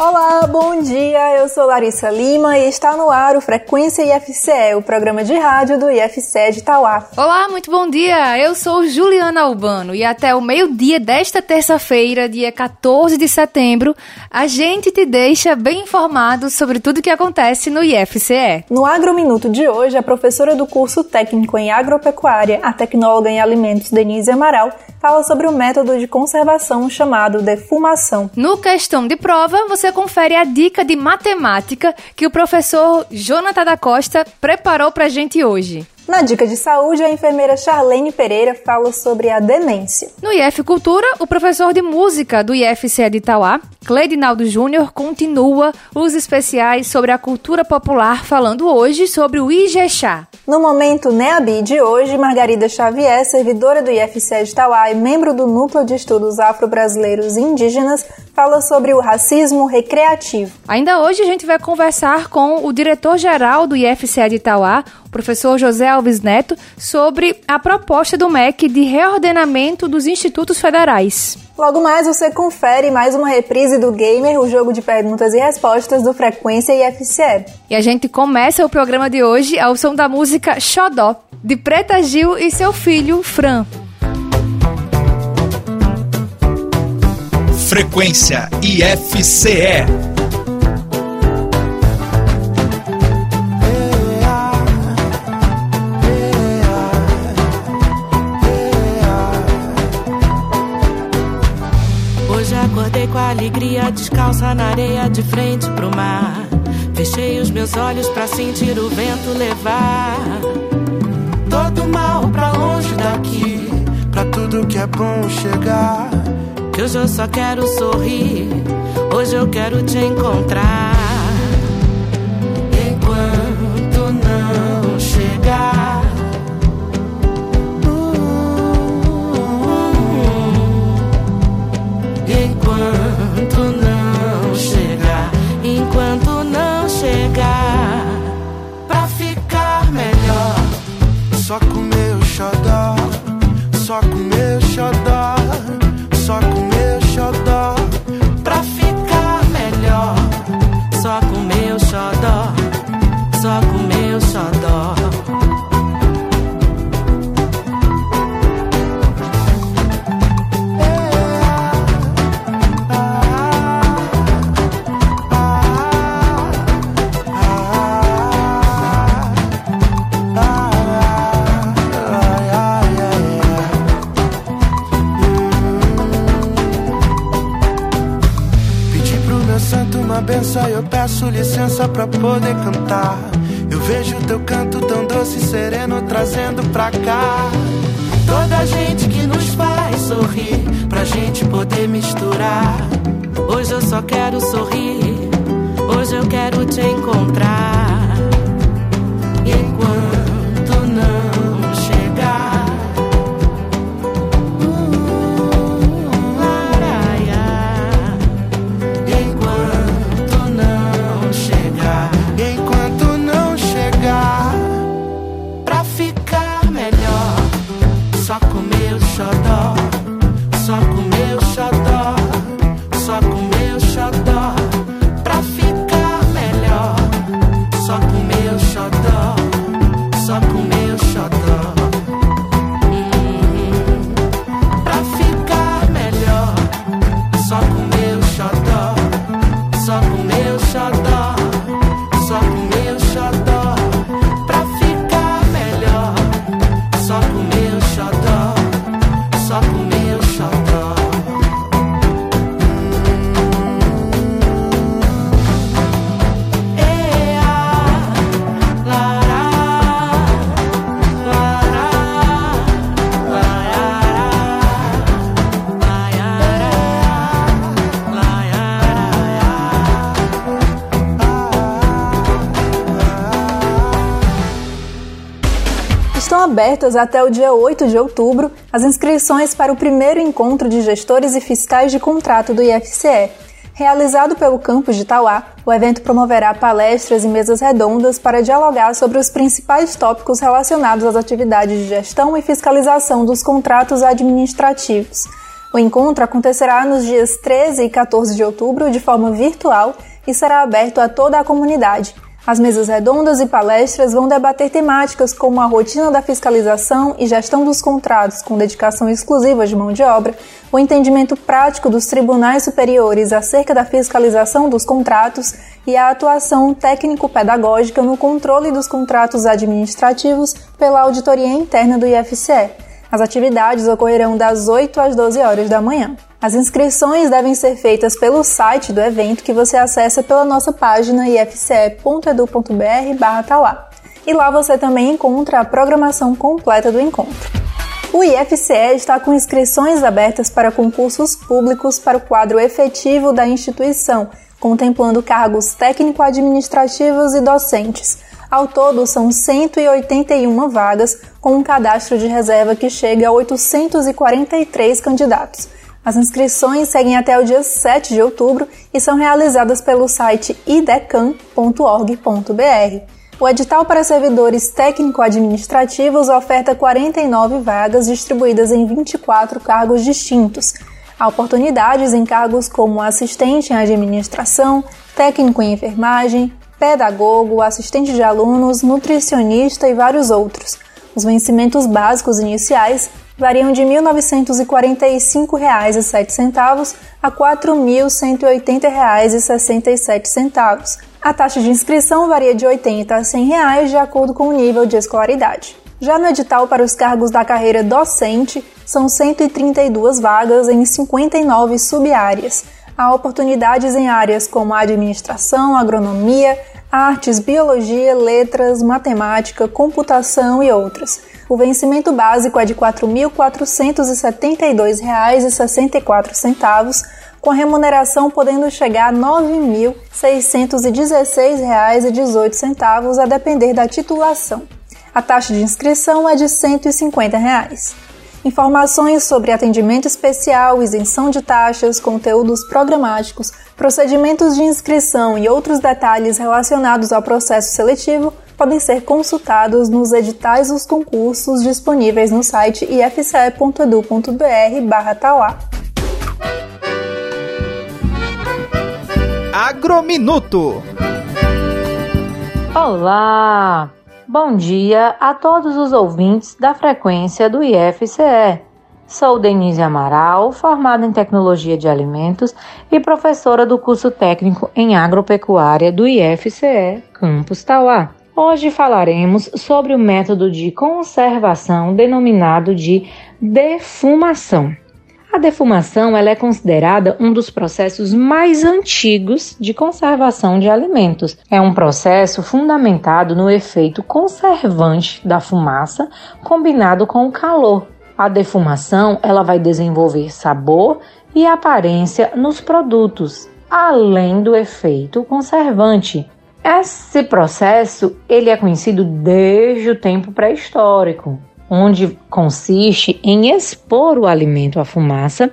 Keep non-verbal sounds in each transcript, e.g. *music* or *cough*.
Olá, bom dia. Eu sou Larissa Lima e está no ar o Frequência IFCE, o programa de rádio do IFCE de Itauá. Olá, muito bom dia. Eu sou Juliana Albano e até o meio-dia desta terça-feira, dia 14 de setembro, a gente te deixa bem informado sobre tudo o que acontece no IFCE. No Agrominuto de hoje, a professora do curso técnico em agropecuária, a tecnóloga em alimentos Denise Amaral, fala sobre o método de conservação chamado defumação. No questão de prova, você você confere a dica de matemática que o professor Jonathan da Costa preparou para a gente hoje. Na dica de saúde, a enfermeira Charlene Pereira fala sobre a demência. No IF Cultura, o professor de música do IFCE de Itauá, Cleidinaldo Júnior, continua os especiais sobre a cultura popular, falando hoje sobre o Ijexá. No momento NEABI de hoje, Margarida Xavier, servidora do IFCE de Itauá e membro do Núcleo de Estudos Afro-Brasileiros e Indígenas, fala sobre o racismo recreativo. Ainda hoje a gente vai conversar com o diretor-geral do IFCE de Itauá, o professor José Alves Neto, sobre a proposta do MEC de reordenamento dos institutos federais. Logo mais você confere mais uma reprise do Gamer, o jogo de perguntas e respostas do Frequência IFCE. E a gente começa o programa de hoje ao som da música Xodó, de Preta Gil e seu filho Fran. Frequência IFCE. Alegria descalça na areia de frente pro mar. Fechei os meus olhos para sentir o vento levar todo mal pra longe daqui, pra tudo que é bom chegar. Que hoje eu só quero sorrir, hoje eu quero te encontrar. Enquanto não chegar. Só comer poder cantar. Eu vejo teu canto tão doce e sereno trazendo pra cá. Toda gente que nos faz sorrir, pra gente poder misturar. Hoje eu só quero sorrir, hoje eu quero te encontrar. Enquanto abertas até o dia 8 de outubro as inscrições para o primeiro encontro de gestores e fiscais de contrato do IFCE, Realizado pelo campus de Tauá, o evento promoverá palestras e mesas redondas para dialogar sobre os principais tópicos relacionados às atividades de gestão e fiscalização dos contratos administrativos. O encontro acontecerá nos dias 13 e 14 de outubro de forma virtual e será aberto a toda a comunidade. As mesas redondas e palestras vão debater temáticas como a rotina da fiscalização e gestão dos contratos com dedicação exclusiva de mão de obra, o entendimento prático dos tribunais superiores acerca da fiscalização dos contratos e a atuação técnico-pedagógica no controle dos contratos administrativos pela auditoria interna do IFCE. As atividades ocorrerão das 8 às 12 horas da manhã. As inscrições devem ser feitas pelo site do evento que você acessa pela nossa página ifce.edu.br/tauá. E lá você também encontra a programação completa do encontro. O IFCE está com inscrições abertas para concursos públicos para o quadro efetivo da instituição, contemplando cargos técnico-administrativos e docentes. Ao todo, são 181 vagas, com um cadastro de reserva que chega a 843 candidatos. As inscrições seguem até o dia 7 de outubro e são realizadas pelo site idecam.org.br. O edital para servidores técnico-administrativos oferta 49 vagas distribuídas em 24 cargos distintos. Há oportunidades em cargos como assistente em administração, técnico em enfermagem, pedagogo, assistente de alunos, nutricionista e vários outros. Os vencimentos básicos iniciais variam de R$ 1.945,07 a R$ 4.180,67. A taxa de inscrição varia de R$ 80 a 100 reais, de acordo com o nível de escolaridade. Já no edital para os cargos da carreira docente, são 132 vagas em 59 subáreas. Há oportunidades em áreas como administração, agronomia, artes, biologia, letras, matemática, computação e outras. O vencimento básico é de R$ 4.472,64, com a remuneração podendo chegar a R$ 9.616,18, a depender da titulação. A taxa de inscrição é de 150 reais. Informações sobre atendimento especial, isenção de taxas, conteúdos programáticos, procedimentos de inscrição e outros detalhes relacionados ao processo seletivo podem ser consultados nos editais dos concursos disponíveis no site ifce.edu.br/tauá. Agrominuto. Olá! Bom dia a todos os ouvintes da frequência do IFCE. Sou Denise Amaral, formada em Tecnologia de Alimentos e professora do curso técnico em Agropecuária do IFCE Campus Tauá. Hoje falaremos sobre o método de conservação denominado de defumação. A defumação ela é considerada um dos processos mais antigos de conservação de alimentos. É um processo fundamentado no efeito conservante da fumaça combinado com o calor. A defumação ela vai desenvolver sabor e aparência nos produtos, além do efeito conservante. Esse processo ele é conhecido desde o tempo pré-histórico, onde consiste em expor o alimento à fumaça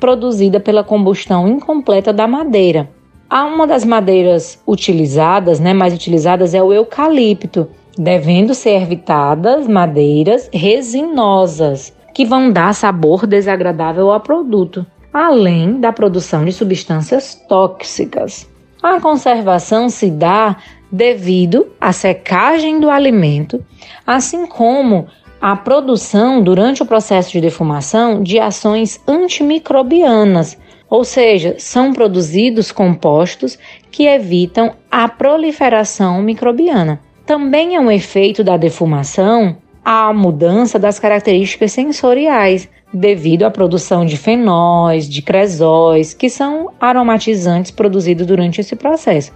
produzida pela combustão incompleta da madeira. Há uma das madeiras utilizadas, né, mais utilizadas é o eucalipto, devendo ser evitadas madeiras resinosas, que vão dar sabor desagradável ao produto, além da produção de substâncias tóxicas. A conservação se dá devido à secagem do alimento, assim como a produção durante o processo de defumação de ações antimicrobianas, ou seja, são produzidos compostos que evitam a proliferação microbiana. Também é um efeito da defumação a mudança das características sensoriais, devido à produção de fenóis, de cresóis, que são aromatizantes produzidos durante esse processo.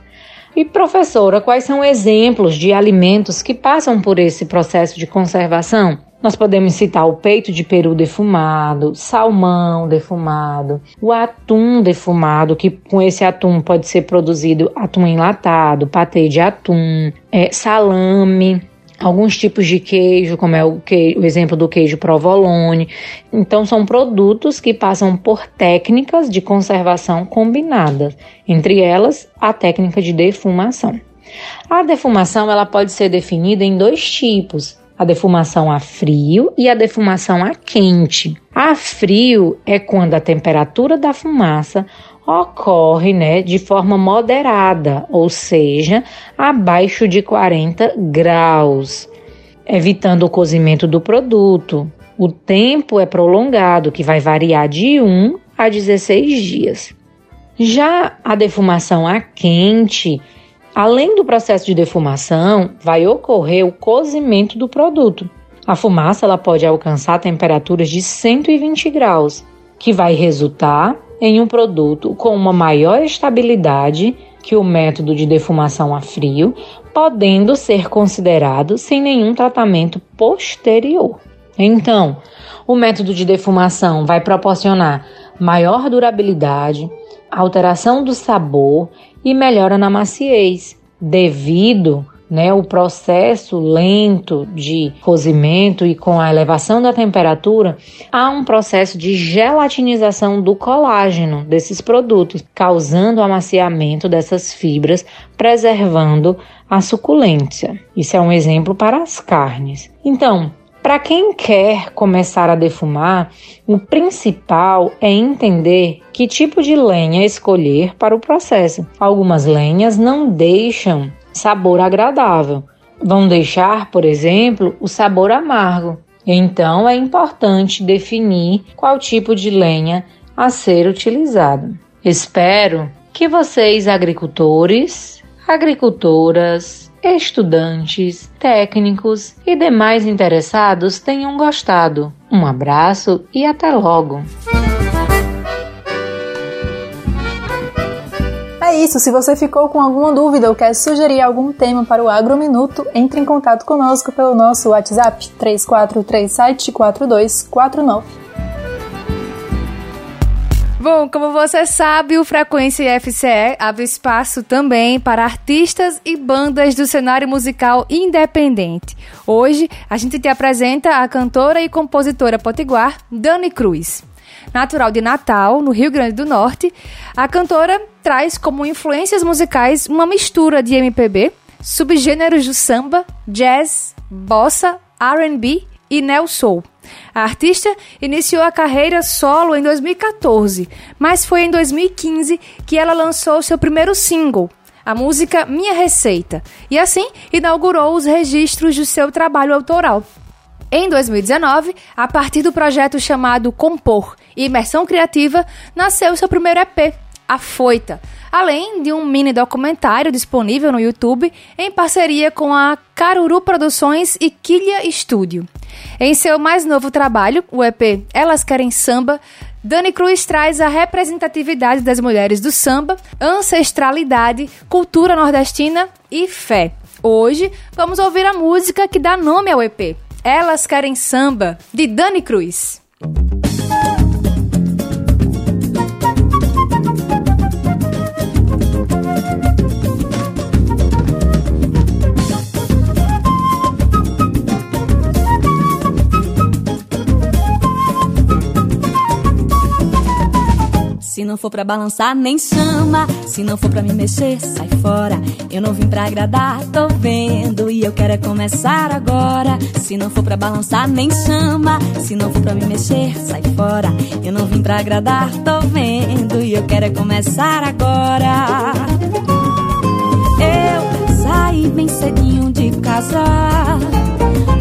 E professora, quais são exemplos de alimentos que passam por esse processo de conservação? Nós podemos citar o peito de peru defumado, salmão defumado, o atum defumado, que com esse atum pode ser produzido atum enlatado, patê de atum, é, salame, alguns tipos de queijo, como é o, o exemplo do queijo provolone. Então, são produtos que passam por técnicas de conservação combinadas, entre elas a técnica de defumação. A defumação ela pode ser definida em dois tipos: a defumação a frio e a defumação a quente. A frio é quando a temperatura da fumaça ocorre né, de forma moderada, ou seja, abaixo de 40 graus, evitando o cozimento do produto. O tempo é prolongado, que vai variar de 1 a 16 dias. Já a defumação a quente, além do processo de defumação, vai ocorrer o cozimento do produto. A fumaça ela pode alcançar temperaturas de 120 graus, que vai resultar em um produto com uma maior estabilidade que o método de defumação a frio, podendo ser considerado sem nenhum tratamento posterior. Então, o método de defumação vai proporcionar maior durabilidade, alteração do sabor e melhora na maciez, devido né, o processo lento de cozimento e com a elevação da temperatura, há um processo de gelatinização do colágeno desses produtos, causando o amaciamento dessas fibras, preservando a suculência. Isso é um exemplo para as carnes. Então, para quem quer começar a defumar, o principal é entender que tipo de lenha escolher para o processo. Algumas lenhas não deixam sabor agradável. Vão deixar, por exemplo, o sabor amargo. Então é importante definir qual tipo de lenha a ser utilizado. Espero que vocês, agricultores, agricultoras, estudantes, técnicos e demais interessados tenham gostado. Um abraço e até logo! É isso, se você ficou com alguma dúvida ou quer sugerir algum tema para o Agrominuto, entre em contato conosco pelo nosso WhatsApp 34374249. Bom, como você sabe, o Frequência FCE abre espaço também para artistas e bandas do cenário musical independente. Hoje, a gente te apresenta a cantora e compositora potiguar Dani Cruz. Natural de Natal, no Rio Grande do Norte, a cantora traz como influências musicais uma mistura de MPB, subgêneros do samba, jazz, bossa, R&B e neo soul. A artista iniciou a carreira solo em 2014, mas foi em 2015 que ela lançou seu primeiro single, a música Minha Receita, e assim inaugurou os registros do seu trabalho autoral. Em 2019, a partir do projeto chamado Compor e Imersão Criativa, nasceu seu primeiro EP, A Foita, além de um mini documentário disponível no YouTube em parceria com a Caruru Produções e Quilha Estúdio. Em seu mais novo trabalho, o EP Elas Querem Samba, Dani Cruz traz a representatividade das mulheres do samba, ancestralidade, cultura nordestina e fé. Hoje, vamos ouvir a música que dá nome ao EP, elas Querem Samba, de Dani Cruz. For pra balançar, nem chama. Se não for pra me mexer, sai fora. Eu não vim pra agradar, tô vendo. E eu quero é começar agora. Se não for pra balançar, nem chama. Se não for pra me mexer, sai fora. Eu não vim pra agradar, tô vendo. E eu quero é começar agora. Eu saí bem cedinho de casa.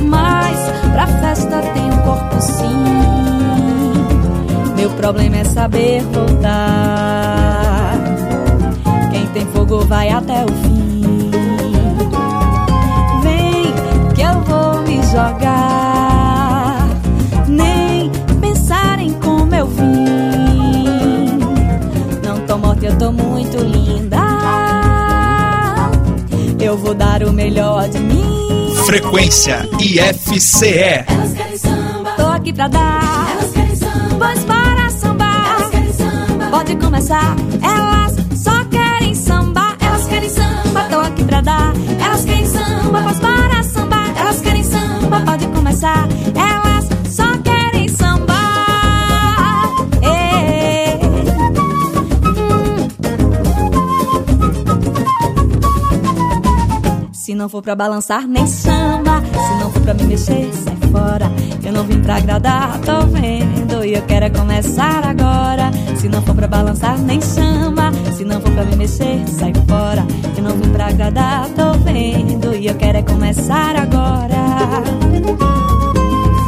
Mas pra festa tem um corpo. Meu problema é saber voltar. Quem tem fogo vai até o fim. Vem que eu vou me jogar. Nem pensar em como eu vim. Não tô morta, eu tô muito linda. Eu vou dar o melhor de mim. Frequência IFCE. Elas querem samba. Tô aqui pra dar. Elas bois para sambar. Elas querem samba. Pode começar, elas só querem samba. Elas querem samba, tô aqui pra dar. Elas querem samba, bois para sambar. Elas querem samba, pode começar, elas só querem sambar. Se não for pra balançar, nem samba. Se não for pra me mexer, fora. Eu não vim pra agradar, tô vendo. E eu quero é começar agora. Se não for pra balançar, nem chama. Se não for pra me mexer, sai fora. Eu não vim pra agradar, tô vendo. E eu quero é começar agora.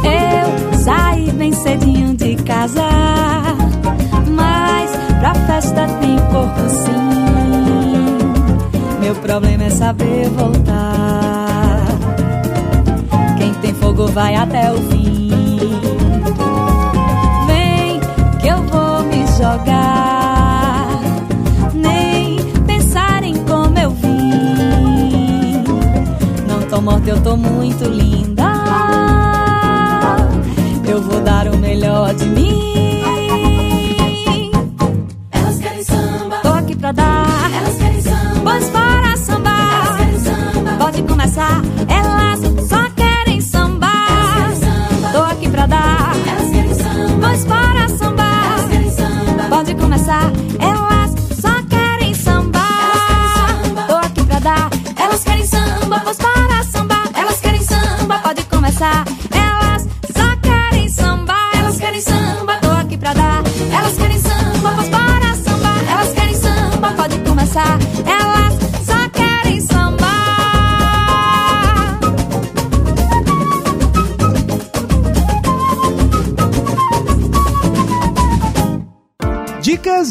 Eu saí bem cedinho de casa. Mas pra festa tem corpo sim. Meu problema é saber voltar. Fogo vai até o fim. Vem que eu vou me jogar. Nem pensar em como eu vim. Não tô morta, eu tô muito linda. Eu vou dar o melhor de mim. Elas querem samba, Tô aqui pra dar. elas querem samba, Pois para sambar. elas querem samba, Pode começar,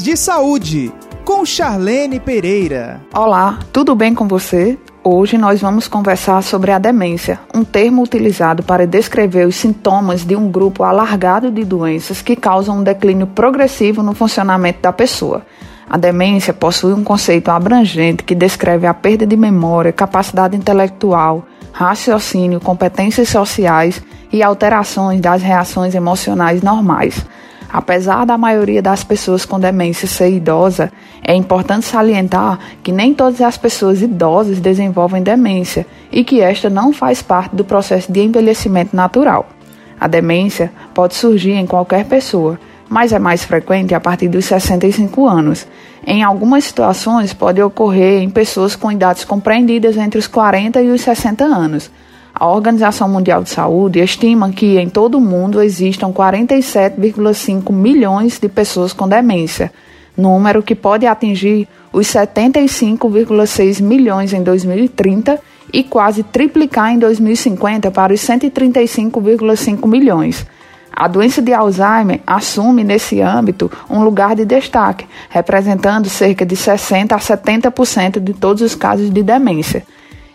De saúde com Charlene Pereira. Olá, tudo bem com você? Hoje nós vamos conversar sobre a demência, um termo utilizado para descrever os sintomas de um grupo alargado de doenças que causam um declínio progressivo no funcionamento da pessoa. A demência possui um conceito abrangente que descreve a perda de memória, capacidade intelectual, raciocínio, competências sociais e alterações das reações emocionais normais. Apesar da maioria das pessoas com demência ser idosa, é importante salientar que nem todas as pessoas idosas desenvolvem demência e que esta não faz parte do processo de envelhecimento natural. A demência pode surgir em qualquer pessoa, mas é mais frequente a partir dos 65 anos. Em algumas situações, pode ocorrer em pessoas com idades compreendidas entre os 40 e os 60 anos. A Organização Mundial de Saúde estima que em todo o mundo existam 47,5 milhões de pessoas com demência, número que pode atingir os 75,6 milhões em 2030 e quase triplicar em 2050 para os 135,5 milhões. A doença de Alzheimer assume nesse âmbito um lugar de destaque, representando cerca de 60 a 70% de todos os casos de demência.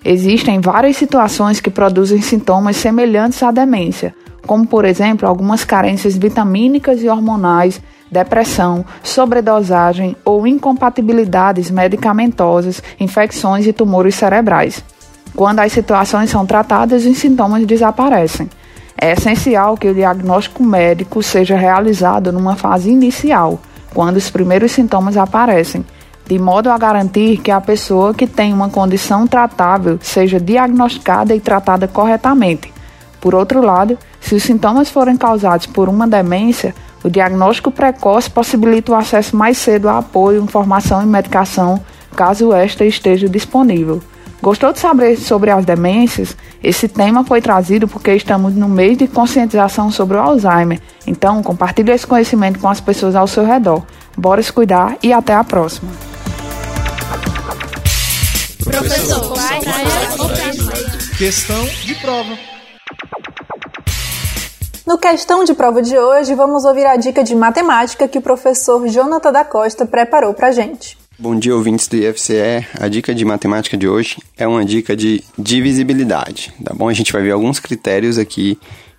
Existem várias situações que produzem sintomas semelhantes à demência, como por exemplo algumas carências vitamínicas e hormonais, depressão, sobredosagem ou incompatibilidades medicamentosas, infecções e tumores cerebrais. Quando as situações são tratadas, os sintomas desaparecem. É essencial que o diagnóstico médico seja realizado numa fase inicial, quando os primeiros sintomas aparecem, de modo a garantir que a pessoa que tem uma condição tratável seja diagnosticada e tratada corretamente. Por outro lado, se os sintomas forem causados por uma demência, o diagnóstico precoce possibilita o acesso mais cedo a apoio, informação e medicação, caso esta esteja disponível. Gostou de saber sobre as demências? Esse tema foi trazido porque estamos no mês de conscientização sobre o Alzheimer. Então, compartilhe esse conhecimento com as pessoas ao seu redor. Bora se cuidar e até a próxima. Professor, Questão de prova. No questão de prova de hoje, vamos ouvir a dica de matemática que o professor Jonathan da Costa preparou pra gente. Bom dia, ouvintes do IFCE. A dica de matemática de hoje é uma dica de divisibilidade, tá bom? A gente vai ver alguns critérios aqui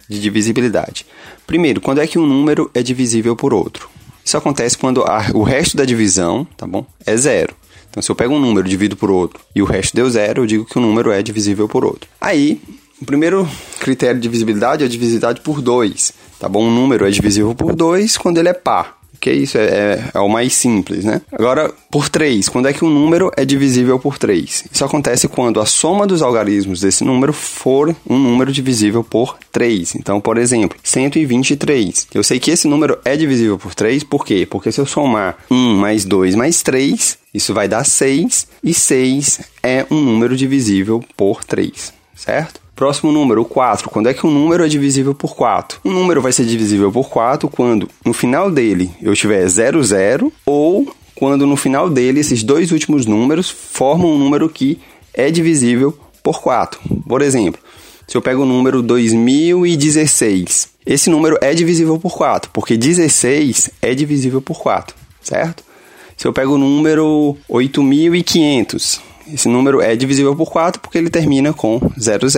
de divisibilidade. Primeiro, quando é que um número é divisível por outro? Isso acontece quando a- o resto da divisão, tá bom? É zero. Então, se eu pego um número divido por outro e o resto deu zero, eu digo que o número é divisível por outro. Aí, o primeiro critério de divisibilidade é a divisibilidade por 2, tá bom? Um número é divisível por 2 quando ele é par. Que isso é, é, é, o mais simples, né? Agora, por 3, quando é que um número é divisível por 3? Isso acontece quando a soma dos algarismos desse número for um número divisível por 3. Então, por exemplo, 123. Eu sei que esse número é divisível por 3, por quê? Porque se eu somar 1 mais 2 mais 3, isso vai dar 6, e 6 é um número divisível por 3, certo? Próximo número, o 4. Quando é que um número é divisível por 4? Um número vai ser divisível por 4 quando no final dele eu tiver 0, 0 ou quando no final dele esses dois últimos números formam um número que é divisível por 4. Por exemplo, se eu pego o número 2016, esse número é divisível por 4, porque 16 é divisível por 4, certo? Se eu pego o número 8500, esse número é divisível por 4 porque ele termina com 00,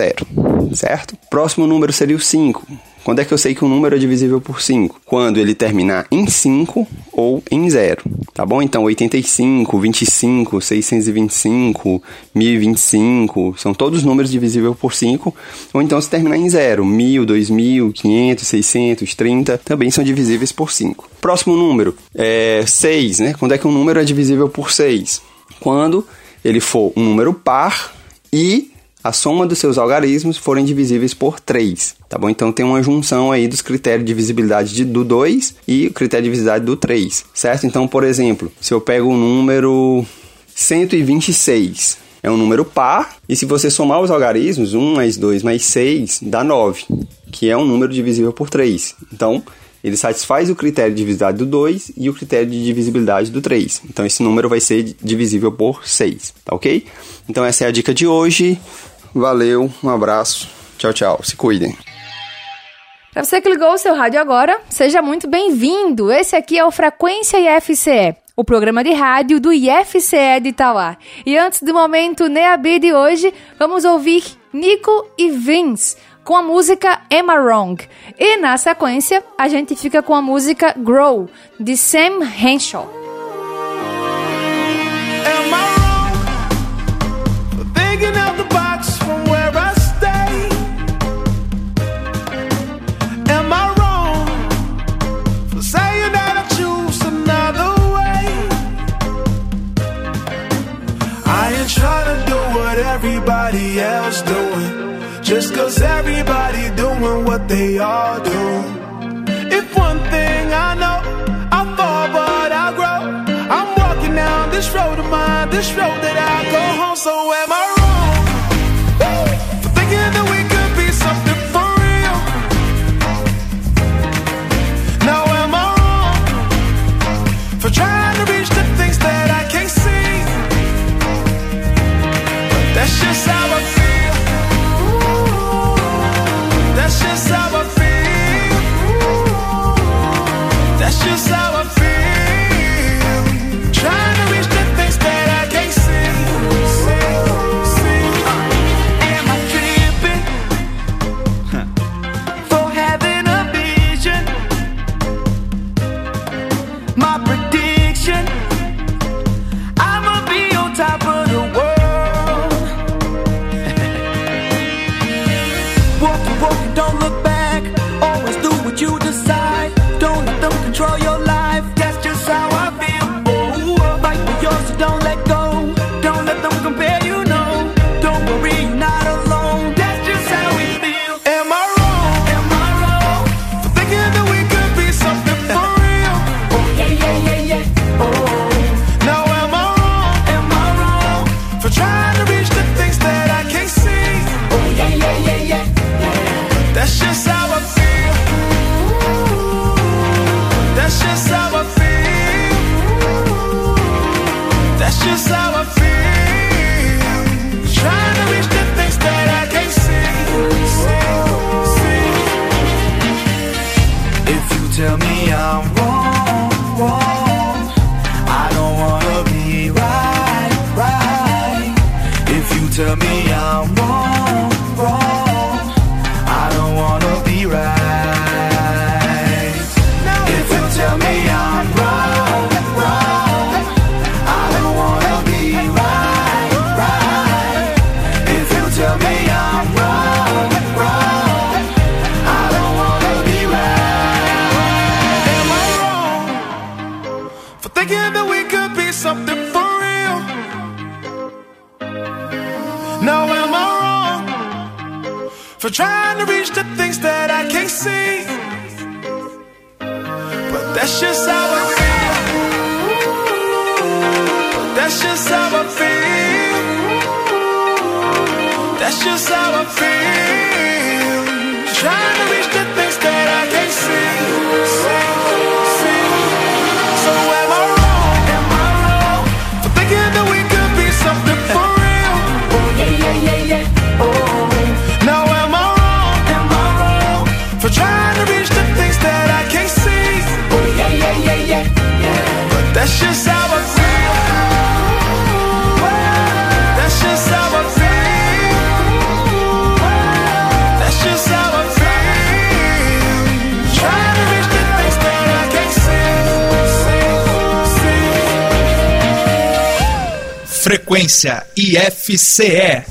certo? Próximo número seria o 5. Quando é que eu sei que um número é divisível por 5? Quando ele terminar em 5 ou em 0, tá bom? Então 85, 25, 625, 1025, são todos números divisíveis por 5, ou então se terminar em 0, 1000, 2000, 500, 600, 30, também são divisíveis por 5. Próximo número é 6, né? Quando é que um número é divisível por 6? Quando ele for um número par e a soma dos seus algarismos forem divisíveis por 3, tá bom? Então tem uma junção aí dos critérios de divisibilidade de, do 2 e o critério de divisibilidade do 3, certo? Então, por exemplo, se eu pego o número 126, é um número par, e se você somar os algarismos, 1 mais 2 mais 6 dá 9, que é um número divisível por 3. Então, ele satisfaz o critério de divisibilidade do 2 e o critério de divisibilidade do 3. Então esse número vai ser divisível por 6, tá ok? Então essa é a dica de hoje. Valeu, um abraço, tchau, tchau, se cuidem. Para você que ligou o seu rádio agora, seja muito bem-vindo. Esse aqui é o Frequência IFCE, o programa de rádio do IFCE de Itauá. E antes do momento Neabi de hoje, vamos ouvir Nico e Vince com a música Am I Wrong. E na sequência, a gente fica com a música Grow, de Sam Henshaw. Do everybody else doing. Just cause everybody doing what they all do. If one thing I know, I fall but I grow. I'm walking down this road of mine, this road that I go home. So am I wrong? For thinking that we could be something for real? Now am I wrong? For trying to reach the things that I can't see? But that's just how That's just how I feel. That's just how I feel. That's just how I feel. Trying to reach the things that I can't see. Frequência IFCE.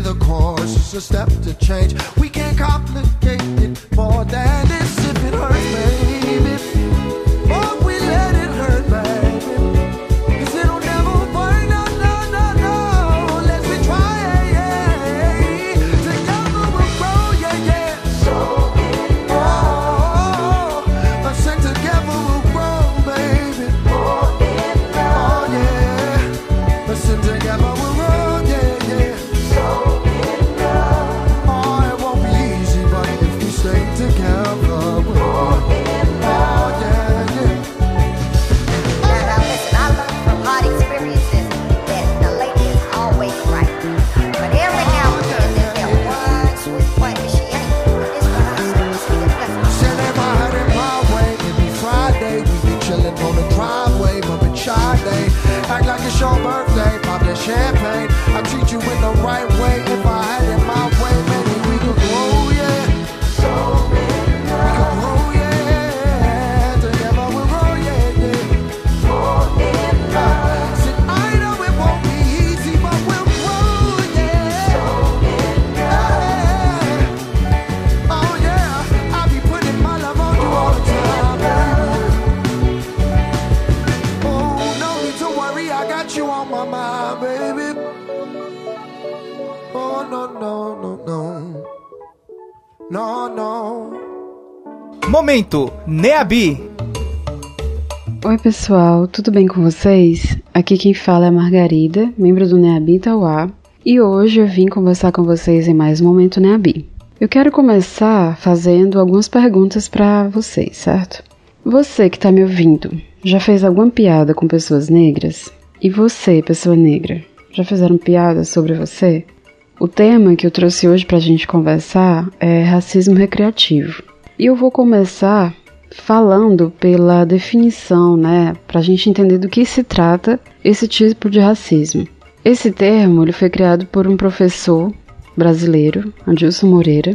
the course. is a step to change. We Neabi. Oi, pessoal, tudo bem com vocês? Aqui quem fala é a Margarida, membro do Neabi Tauá, e hoje eu vim conversar com vocês em mais um momento Neabi. Eu quero começar fazendo algumas perguntas para vocês, certo? Você que está me ouvindo, já fez alguma piada com pessoas negras? E você, pessoa negra, já fizeram piada sobre você? O tema que eu trouxe hoje para a gente conversar é racismo recreativo. E eu vou começar falando pela definição, né, para a gente entender do que se trata esse tipo de racismo. Esse termo ele foi criado por um professor brasileiro, Adilson Moreira,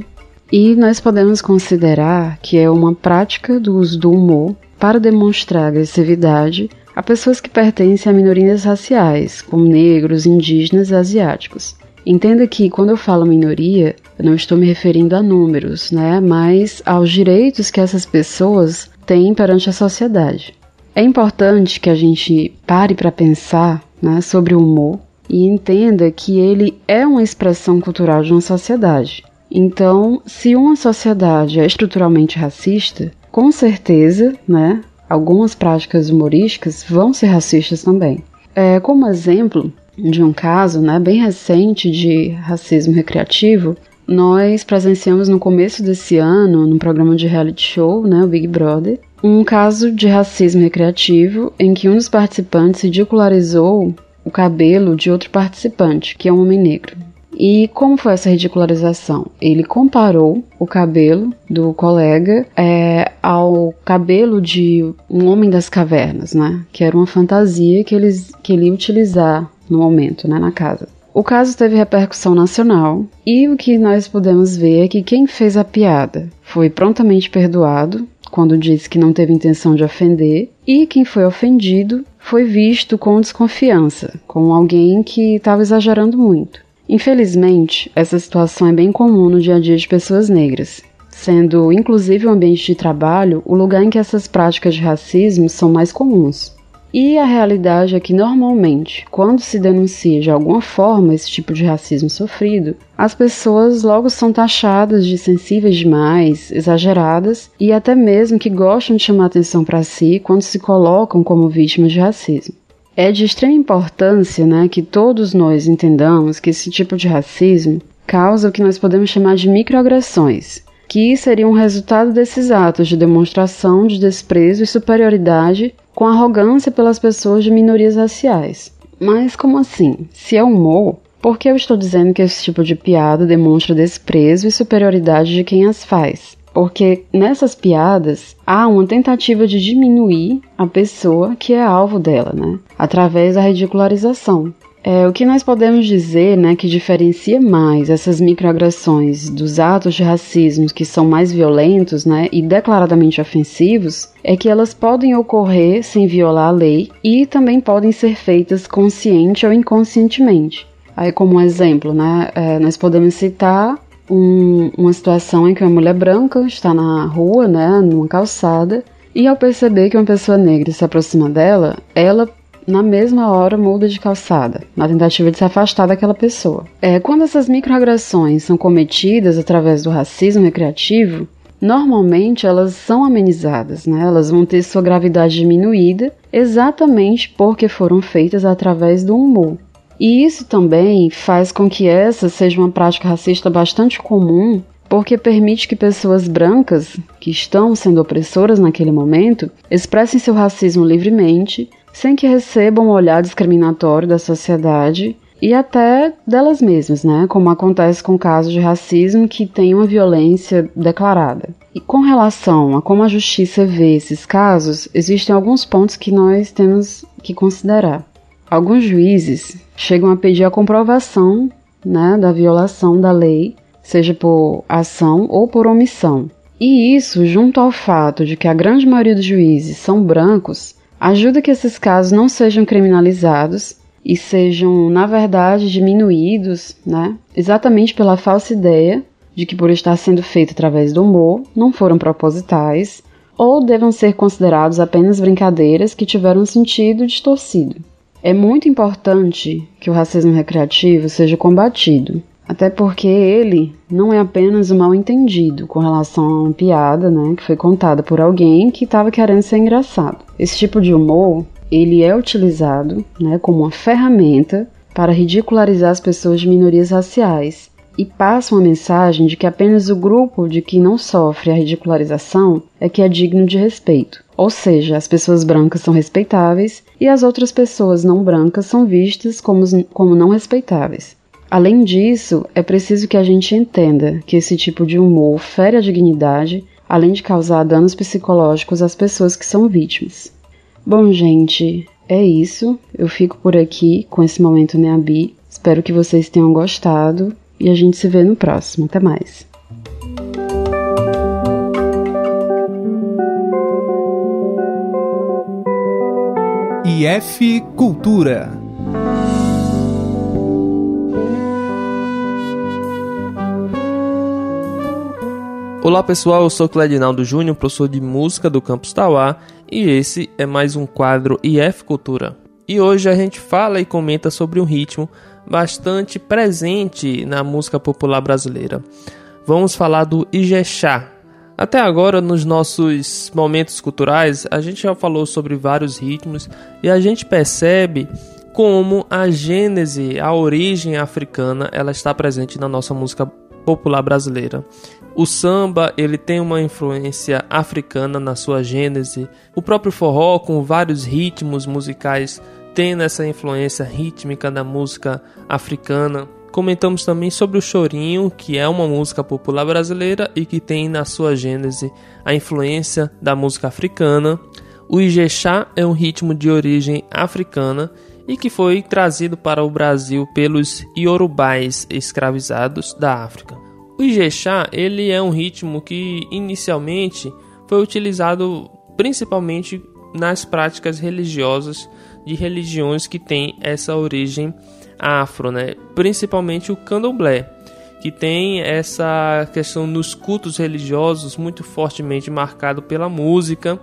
e nós podemos considerar que é uma prática do uso do humor para demonstrar agressividade a pessoas que pertencem a minorias raciais, como negros, indígenas e asiáticos. Entenda que quando eu falo minoria, não estou me referindo a números, né, mas aos direitos que essas pessoas têm perante a sociedade. É importante que a gente pare para pensar né, sobre o humor e entenda que ele é uma expressão cultural de uma sociedade. Então, se uma sociedade é estruturalmente racista, com certeza, né, algumas práticas humorísticas vão ser racistas também. É, como exemplo de um caso né, bem recente de racismo recreativo, nós presenciamos no começo desse ano, no programa de reality show, né, o Big Brother, um caso de racismo recreativo em que um dos participantes ridicularizou o cabelo de outro participante, que é um homem negro. E como foi essa ridicularização? Ele comparou o cabelo do colega é, ao cabelo de um homem das cavernas, né? Que era uma fantasia que, eles, que ele ia utilizar no momento, né? Na casa. O caso teve repercussão nacional e o que nós podemos ver é que quem fez a piada foi prontamente perdoado quando disse que não teve intenção de ofender e quem foi ofendido foi visto com desconfiança, como alguém que estava exagerando muito. Infelizmente, essa situação é bem comum no dia a dia de pessoas negras, sendo inclusive o ambiente de trabalho o lugar em que essas práticas de racismo são mais comuns. E a realidade é que, normalmente, quando se denuncia de alguma forma esse tipo de racismo sofrido, as pessoas logo são taxadas de sensíveis demais, exageradas e até mesmo que gostam de chamar atenção para si quando se colocam como vítimas de racismo. É de extrema importância né, que todos nós entendamos que esse tipo de racismo causa o que nós podemos chamar de microagressões, que seriam um resultado desses atos de demonstração de desprezo e superioridade com arrogância pelas pessoas de minorias raciais. Mas como assim? Se é humor, por que eu estou dizendo que esse tipo de piada demonstra desprezo e superioridade de quem as faz? Porque nessas piadas há uma tentativa de diminuir a pessoa que é alvo dela, né? Através da ridicularização. É, o que nós podemos dizer né, que diferencia mais essas microagressões dos atos de racismo que são mais violentos né, e declaradamente ofensivos é que elas podem ocorrer sem violar a lei e também podem ser feitas consciente ou inconscientemente. Aí, como um exemplo, né, é, nós podemos citar um, uma situação em que uma mulher branca está na rua, né, numa calçada, e ao perceber que uma pessoa negra se aproxima dela, ela na mesma hora muda de calçada, na tentativa de se afastar daquela pessoa. É, quando essas microagressões são cometidas através do racismo recreativo, normalmente elas são amenizadas, né? elas vão ter sua gravidade diminuída exatamente porque foram feitas através do humor. E isso também faz com que essa seja uma prática racista bastante comum, porque permite que pessoas brancas, que estão sendo opressoras naquele momento, expressem seu racismo livremente sem que recebam um olhar discriminatório da sociedade e até delas mesmas, né? Como acontece com casos de racismo que tem uma violência declarada. E com relação a como a justiça vê esses casos, existem alguns pontos que nós temos que considerar. Alguns juízes chegam a pedir a comprovação né, da violação da lei, seja por ação ou por omissão. E isso, junto ao fato de que a grande maioria dos juízes são brancos, ajuda que esses casos não sejam criminalizados e sejam, na verdade, diminuídos, né? Exatamente pela falsa ideia de que, por estar sendo feito através do humor, não foram propositais ou devam ser considerados apenas brincadeiras que tiveram um sentido distorcido. É muito importante que o racismo recreativo seja combatido, até porque ele não é apenas um mal entendido com relação a uma piada, né, que foi contada por alguém que estava querendo ser engraçado. Esse tipo de humor, ele é utilizado, né, como uma ferramenta para ridicularizar as pessoas de minorias raciais e passa uma mensagem de que apenas o grupo de que não sofre a ridicularização é que é digno de respeito. Ou seja, as pessoas brancas são respeitáveis e as outras pessoas não brancas são vistas como, como não respeitáveis. Além disso, é preciso que a gente entenda que esse tipo de humor fere a dignidade, além de causar danos psicológicos às pessoas que são vítimas. Bom, gente, é isso. Eu fico por aqui com esse momento Neabi. Espero que vocês tenham gostado e a gente se vê no próximo. Até mais. IF Cultura. Olá pessoal, eu sou Cledinaldo Júnior, professor de música do Campus Tauá, e esse é mais um quadro IF Cultura. E hoje a gente fala e comenta sobre um ritmo bastante presente na música popular brasileira. Vamos falar do Ijexá. Até agora, nos nossos momentos culturais, a gente já falou sobre vários ritmos e a gente percebe como a gênese, a origem africana, ela está presente na nossa música popular brasileira. O samba, ele tem uma influência africana na sua gênese. O próprio forró com vários ritmos musicais tem essa influência rítmica da música africana. Comentamos também sobre o chorinho, que é uma música popular brasileira e que tem na sua gênese a influência da música africana. O ijexá é um ritmo de origem africana e que foi trazido para o Brasil pelos iorubais escravizados da África. O ijexá, ele é um ritmo que inicialmente foi utilizado principalmente nas práticas religiosas de religiões que têm essa origem afro, né? Principalmente o candomblé, que tem essa questão nos cultos religiosos muito fortemente marcado pela música,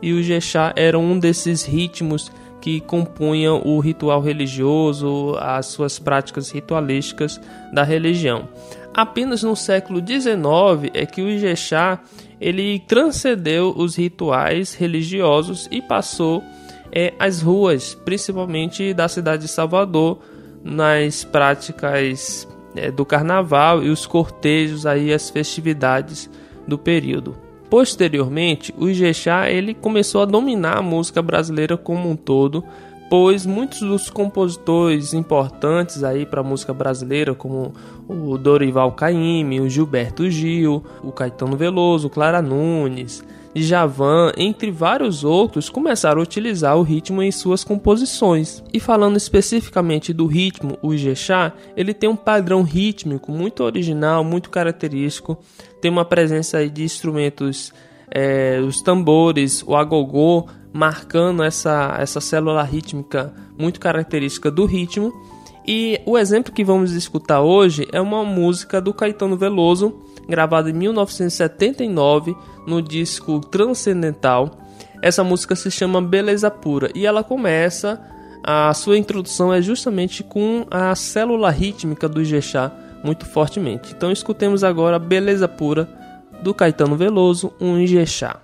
e o jexá era um desses ritmos que compunham o ritual religioso, as suas práticas ritualísticas da religião. Apenas no século XIX é que o Ijexá ele transcendeu os rituais religiosos e passou é, às ruas, principalmente da cidade de Salvador, nas práticas é, do carnaval e os cortejos aí as festividades do período. Posteriormente, o Ijexá ele começou a dominar a música brasileira como um todo, pois muitos dos compositores importantes aí para a música brasileira, como o Dorival Caymmi, o Gilberto Gil, o Caetano Veloso, Clara Nunes, Javan, entre vários outros, começaram a utilizar o ritmo em suas composições. E falando especificamente do ritmo, o Ijexá, ele tem um padrão rítmico muito original, muito característico, tem uma presença de instrumentos, é, os tambores, o agogô, marcando essa, essa célula rítmica muito característica do ritmo. E o exemplo que vamos escutar hoje é uma música do Caetano Veloso, gravada em 1979 no disco Transcendental. Essa música se chama Beleza Pura e ela começa, a sua introdução é justamente com a célula rítmica do Ijexá muito fortemente. Então escutemos agora Beleza Pura do Caetano Veloso, um Ijexá.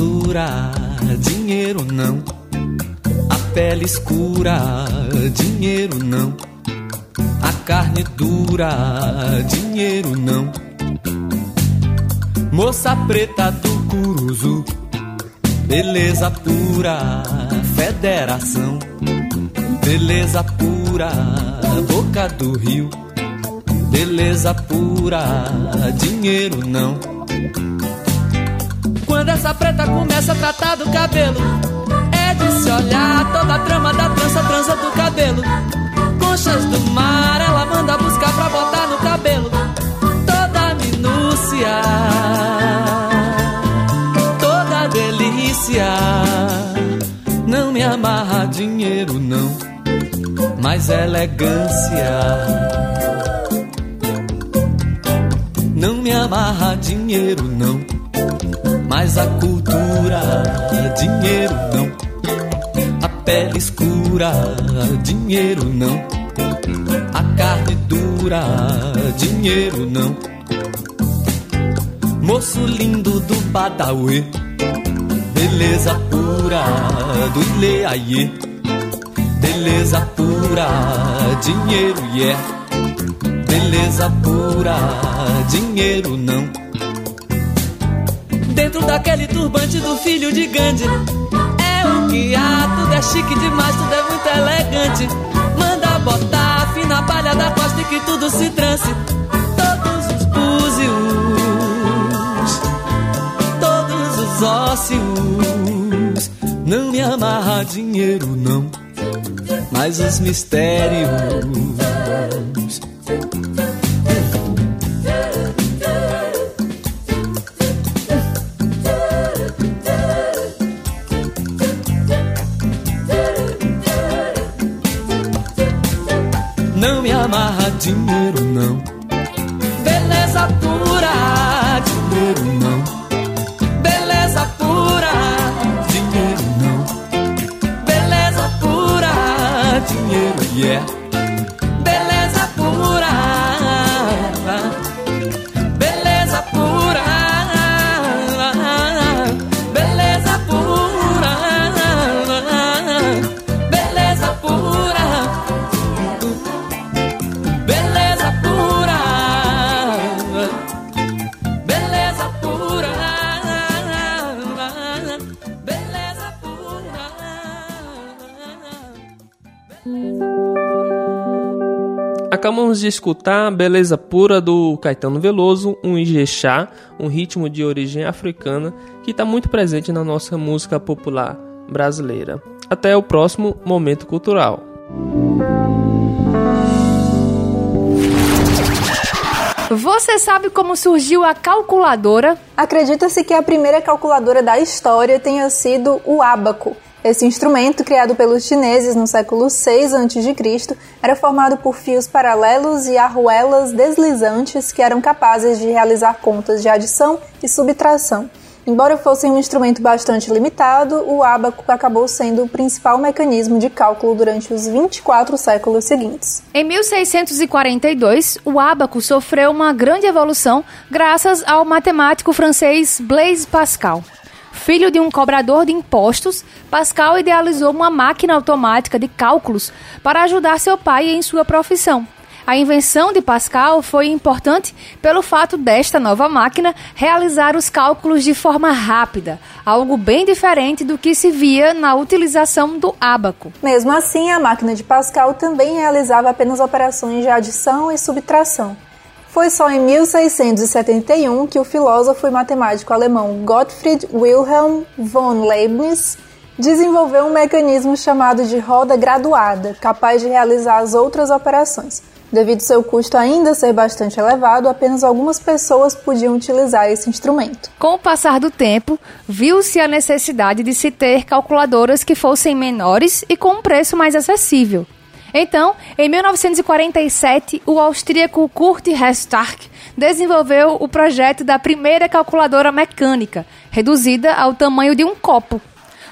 Formosura, dinheiro não. A pele escura, dinheiro não. A carne dura, dinheiro não. Moça preta do Curuzu, beleza pura, federação. Beleza pura, boca do rio. Beleza pura, dinheiro não. Quando essa preta começa a tratar do cabelo, é de se olhar toda a trama da trança, trança do cabelo. Conchas do mar, ela manda buscar pra botar no cabelo. Toda minúcia, toda delícia. Não me amarra dinheiro, não, mas elegância. Não me amarra dinheiro, não. Mas a cultura, dinheiro não. A pele escura, dinheiro não. A carne dura, dinheiro não. Moço lindo do Badawi, beleza pura do Ileaie. Beleza pura, dinheiro yeah. Beleza pura, dinheiro não. Dentro daquele turbante do filho de Gandhi. É o que há, tudo é chique demais, tudo é muito elegante. Manda botar a fina palha da costa e que tudo se trance. Todos os búzios, todos os ósseos. Não me amarra dinheiro, não, mas os mistérios. Pura, Acabamos de escutar Beleza Pura do Caetano Veloso, um ijexá, um ritmo de origem africana que está muito presente na nossa música popular brasileira. Até o próximo Momento Cultural. Você sabe como surgiu a calculadora? Acredita-se que a primeira calculadora da história tenha sido o ábaco. Esse instrumento, criado pelos chineses no século 6 a.C., era formado por fios paralelos e arruelas deslizantes que eram capazes de realizar contas de adição e subtração. Embora fosse um instrumento bastante limitado, o ábaco acabou sendo o principal mecanismo de cálculo durante os 24 séculos seguintes. Em 1642, o ábaco sofreu uma grande evolução graças ao matemático francês Blaise Pascal. Filho de um cobrador de impostos, Pascal idealizou uma máquina automática de cálculos para ajudar seu pai em sua profissão. A invenção de Pascal foi importante pelo fato desta nova máquina realizar os cálculos de forma rápida, algo bem diferente do que se via na utilização do ábaco. Mesmo assim, a máquina de Pascal também realizava apenas operações de adição e subtração. Foi só em 1671 que o filósofo e matemático alemão Gottfried Wilhelm von Leibniz desenvolveu um mecanismo chamado de roda graduada, capaz de realizar as outras operações. Devido seu custo ainda ser bastante elevado, apenas algumas pessoas podiam utilizar esse instrumento. Com o passar do tempo, viu-se a necessidade de se ter calculadoras que fossem menores e com um preço mais acessível. Então, em 1947, o austríaco Kurt Hestark desenvolveu o projeto da primeira calculadora mecânica, reduzida ao tamanho de um copo.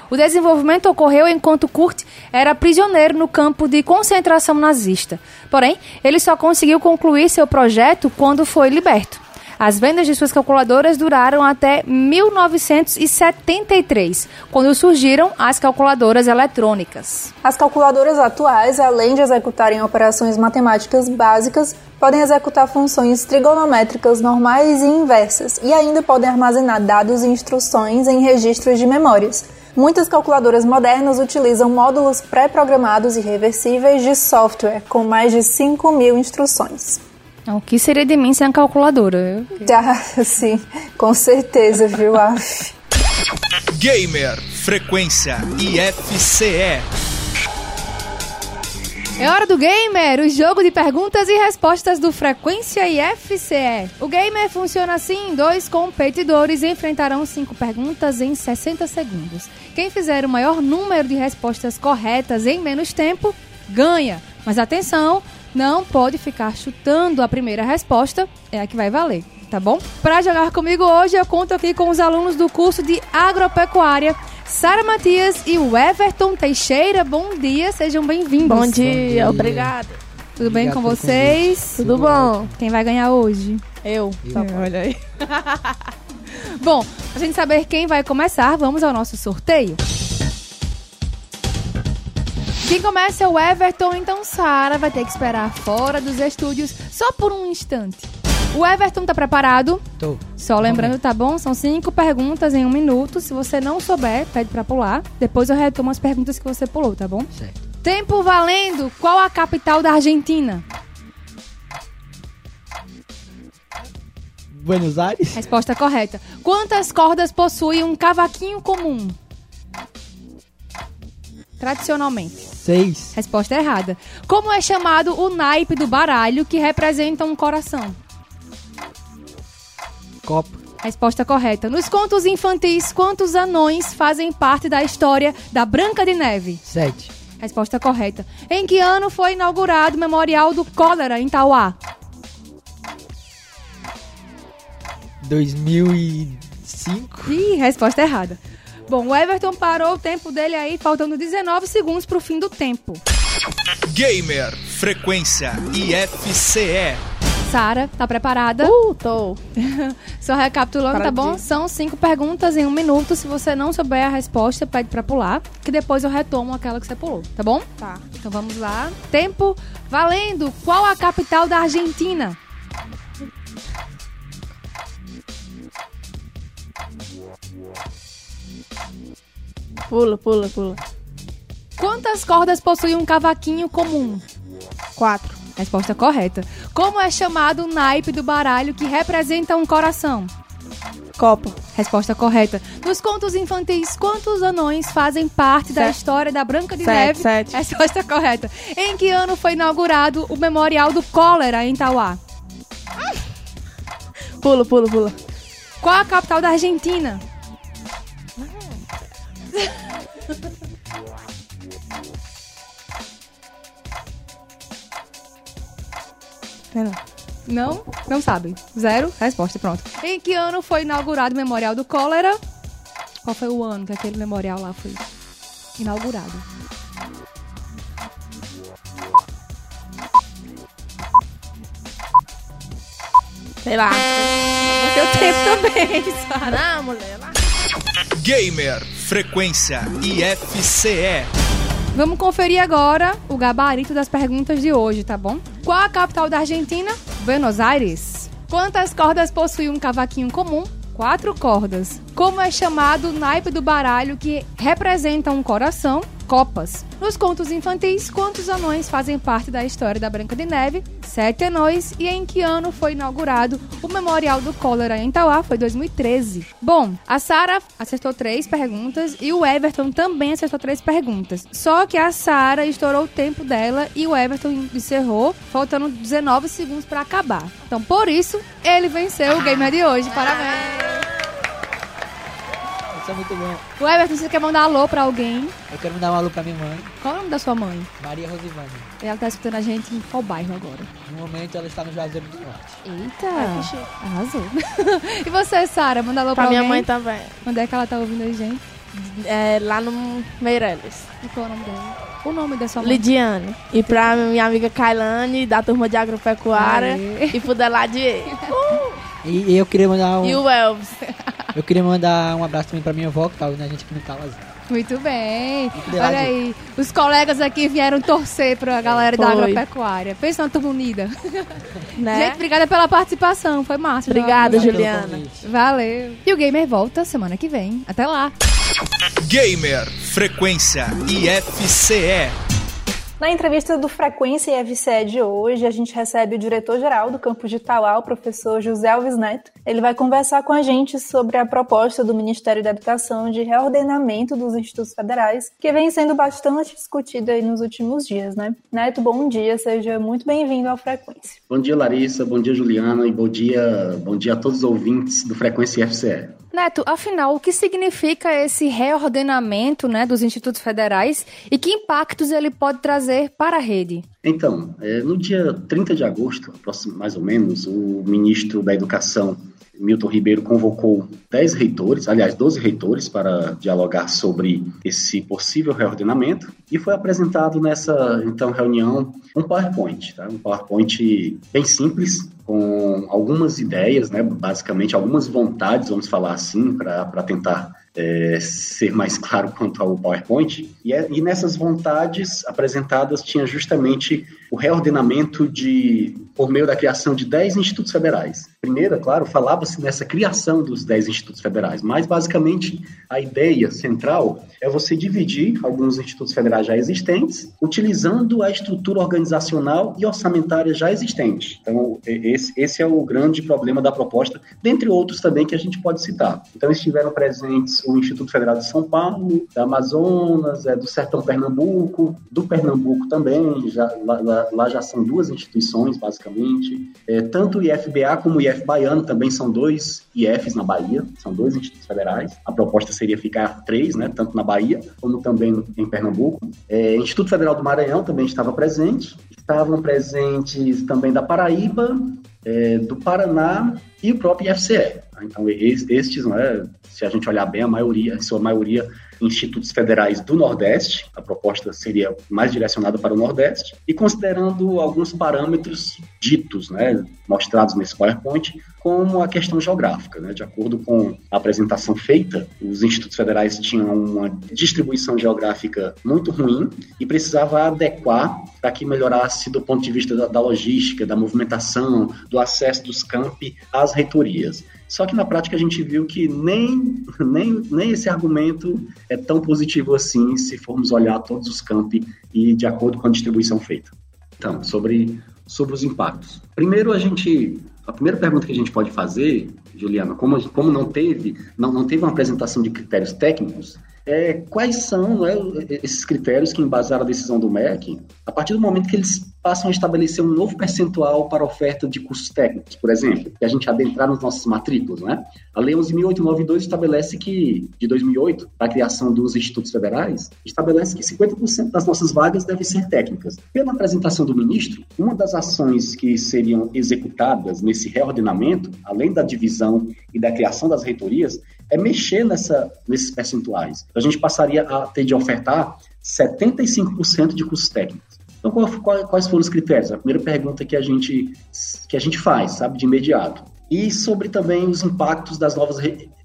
O desenvolvimento ocorreu enquanto Kurt era prisioneiro no campo de concentração nazista. Porém, ele só conseguiu concluir seu projeto quando foi liberto. As vendas de suas calculadoras duraram até 1973, quando surgiram as calculadoras eletrônicas. As calculadoras atuais, além de executarem operações matemáticas básicas, podem executar funções trigonométricas normais e inversas, e ainda podem armazenar dados e instruções em registros de memórias. Muitas calculadoras modernas utilizam módulos pré-programados e reversíveis de software com mais de 5 mil instruções. O que seria de mim sem a calculadora? *laughs* Ah, sim, com certeza, viu, Af? Gamer Frequência IFCE. É hora do Gamer, o jogo de perguntas e respostas do Frequência IFCE. O Gamer funciona assim: dois competidores enfrentarão cinco perguntas em 60 segundos. Quem fizer o maior número de respostas corretas em menos tempo, ganha. Mas atenção, não pode ficar chutando a primeira resposta, é a que vai valer, tá bom? Para jogar comigo hoje, eu conto aqui com os alunos do curso de Agropecuária, Sara Matias e o Everton Teixeira. Bom dia, sejam bem-vindos. Bom dia, obrigada. Tudo bem Obrigado com pelo vocês? Tudo bom. Quem vai ganhar hoje? Eu. Tá bom. Olha aí. *laughs* Bom, pra gente saber quem vai começar, vamos ao nosso sorteio. Quem começa é o Everton, então Sara vai ter que esperar fora dos estúdios só por um instante. O Everton tá preparado? Tô. Só lembrando, tá bom? São cinco perguntas em um minuto. Se você não souber, pede pra pular. Depois eu retomo as perguntas que você pulou, tá bom? Certo. Tempo valendo. Qual a capital da Argentina? Buenos Aires? Resposta correta. Quantas cordas possui um cavaquinho comum? Tradicionalmente? Seis. Resposta errada. Como é chamado o naipe do baralho que representa um coração? Copo. Resposta correta. Nos contos infantis, quantos anões fazem parte da história da Branca de Neve? Sete. Resposta correta. Em que ano foi inaugurado o Memorial do Cólera em Tauá? 2005. Ih, resposta errada. Bom, o Everton parou o tempo dele aí, faltando 19 segundos pro fim do tempo. Gamer Frequência IFCE. Sara, tá preparada? Uh, tô. *laughs* Só recapitulando, tá bom? São cinco perguntas em um minuto. Se você não souber a resposta, pede pra pular, que depois eu retomo aquela que você pulou, tá bom? Tá. Então vamos lá. Tempo valendo. Qual a capital da Argentina? Pula, pula, pula. Quantas cordas possui um cavaquinho comum? Quatro. Resposta correta. Como é chamado o naipe do baralho que representa um coração? Copa. Resposta correta. Nos contos infantis, quantos anões fazem parte da Sete. história da Branca de Sete, Neve? sete. Resposta correta. Em que ano foi inaugurado o Memorial do Cólera em Tauá? Pula, pula, pula. Qual a capital da Argentina? Não? Não sabem. Zero? Resposta, pronto. Em que ano foi inaugurado o Memorial do Cólera? Qual foi o ano que aquele memorial lá foi inaugurado? Sei lá. Teu tempo também, *laughs* Sara. Não, mulher. lá. Gamer Frequência IFCE. Vamos conferir agora o gabarito das perguntas de hoje, tá bom? Qual a capital da Argentina? Buenos Aires. Quantas cordas possui um cavaquinho comum? Quatro cordas. Como é chamado o naipe do baralho que representa um coração? Copas. Nos contos infantis, quantos anões fazem parte da história da Branca de Neve? Sete anões. E em que ano foi inaugurado o Memorial do Cólera em Tauá? Foi 2013. Bom, a Sara acertou três perguntas e o Everton também acertou três perguntas. Só que a Sara estourou o tempo dela e o Everton encerrou, faltando 19 segundos pra acabar. Então, por isso, ele venceu o gamer de hoje. Parabéns! Isso é muito bom. O Everton, você quer mandar alô pra alguém? Eu quero mandar um alô pra minha mãe, Qual é o nome da sua mãe? Maria Rosivane. Ela tá escutando a gente em qual bairro agora? No momento ela está no Juazeiro do Norte. Eita! Ai, que chique. Arrasou. *laughs* e você, Sara? Manda alô pra, Pra minha alguém? mãe também. Onde é que ela tá ouvindo a gente? É, lá no Meireles. E qual é o nome dela? O nome da sua mãe? Lidiane. E pra minha amiga Kailane, da turma de agropecuária. Aê. E pro Deladier. *laughs* E, e eu queria mandar um. E o Elvis. *laughs* Eu queria mandar um abraço também pra minha avó, que tá ouvindo a gente aqui no Calazão. Muito bem. de Olha aí, os colegas aqui vieram torcer pra galera da Foi. agropecuária. Pensa na turma unida. *laughs* Né? Gente, obrigada pela participação. Foi massa. Obrigada. Juliana. Valeu. E o Gamer volta semana que vem. Até lá. Gamer Frequência IFCE. Na entrevista do Frequência IFCE de hoje, a gente recebe o diretor-geral do campus de Itauá, o professor José Alves Neto. Ele vai conversar com a gente sobre a proposta do Ministério da Educação de reordenamento dos institutos federais, que vem sendo bastante discutida nos últimos dias, né? Neto, bom dia, seja muito bem-vindo ao Frequência. Bom dia, Larissa. Bom dia, Juliana. E bom dia, bom dia a todos os ouvintes do Frequência IFCE. Neto, afinal, o que significa esse reordenamento né, dos institutos federais e que impactos ele pode trazer para a rede? Então, é, no dia 30 de agosto, mais ou menos, o ministro da Educação, Milton Ribeiro, convocou 10 reitores, aliás, 12 reitores, para dialogar sobre esse possível reordenamento e foi apresentado nessa, então, reunião um PowerPoint, tá? um PowerPoint bem simples, com algumas ideias, né? basicamente algumas vontades, vamos falar assim, para tentar é, ser mais claro quanto ao PowerPoint. E, é- e nessas vontades apresentadas tinha justamente o reordenamento de por meio da criação de 10 institutos federais. Primeiro, é claro, falava-se nessa criação dos 10 institutos federais, mas basicamente a ideia central é você dividir alguns institutos federais já existentes, utilizando a estrutura organizacional e orçamentária já existente. Então, esse, esse é o grande problema da proposta, dentre outros também que a gente pode citar. Então, estiveram presentes o Instituto Federal de São Paulo, da Amazonas, é, do Sertão Pernambuco, do Pernambuco também, já, lá- lá já são duas instituições, basicamente. É, tanto o IFBA como o IF Baiano também são dois IFs na Bahia, são dois institutos federais. A proposta seria ficar três, né, tanto na Bahia como também em Pernambuco. É, Instituto Federal do Maranhão também estava presente. Estavam presentes também da Paraíba, é, do Paraná e o próprio IFCE. Então, es- estes, né, se a gente olhar bem, a maioria, em sua maioria, institutos federais do Nordeste, a proposta seria mais direcionada para o Nordeste, e considerando alguns parâmetros ditos, né, mostrados nesse PowerPoint, como a questão geográfica. Né? De acordo com a apresentação feita, os institutos federais tinham uma distribuição geográfica muito ruim e precisava adequar para que melhorasse do ponto de vista da, da logística, da movimentação, do acesso dos campi às reitorias. Só que na prática a gente viu que nem, nem, nem esse argumento é tão positivo assim se formos olhar todos os campi e de acordo com a distribuição feita. Então, sobre, sobre os impactos. Primeiro, a gente. A primeira pergunta que a gente pode fazer, Juliana, como, como não teve, não, não teve uma apresentação de critérios técnicos, é quais são né, esses critérios que embasaram a decisão do MEC a partir do momento que eles passam a estabelecer um novo percentual para oferta de cursos técnicos, por exemplo, que a gente adentrar nos nossos matrículas, né? A Lei 11.892 estabelece que, de 2008, para a criação dos institutos federais, estabelece que 50% das nossas vagas devem ser técnicas. Pela apresentação do ministro, uma das ações que seriam executadas nesse reordenamento, além da divisão e da criação das reitorias, é mexer nessa, nesses percentuais. A gente passaria a ter de ofertar 75% de cursos técnicos. Então, qual, qual, quais foram os critérios? A primeira pergunta que a gente, que a gente faz, sabe, de imediato. E sobre também os impactos das novas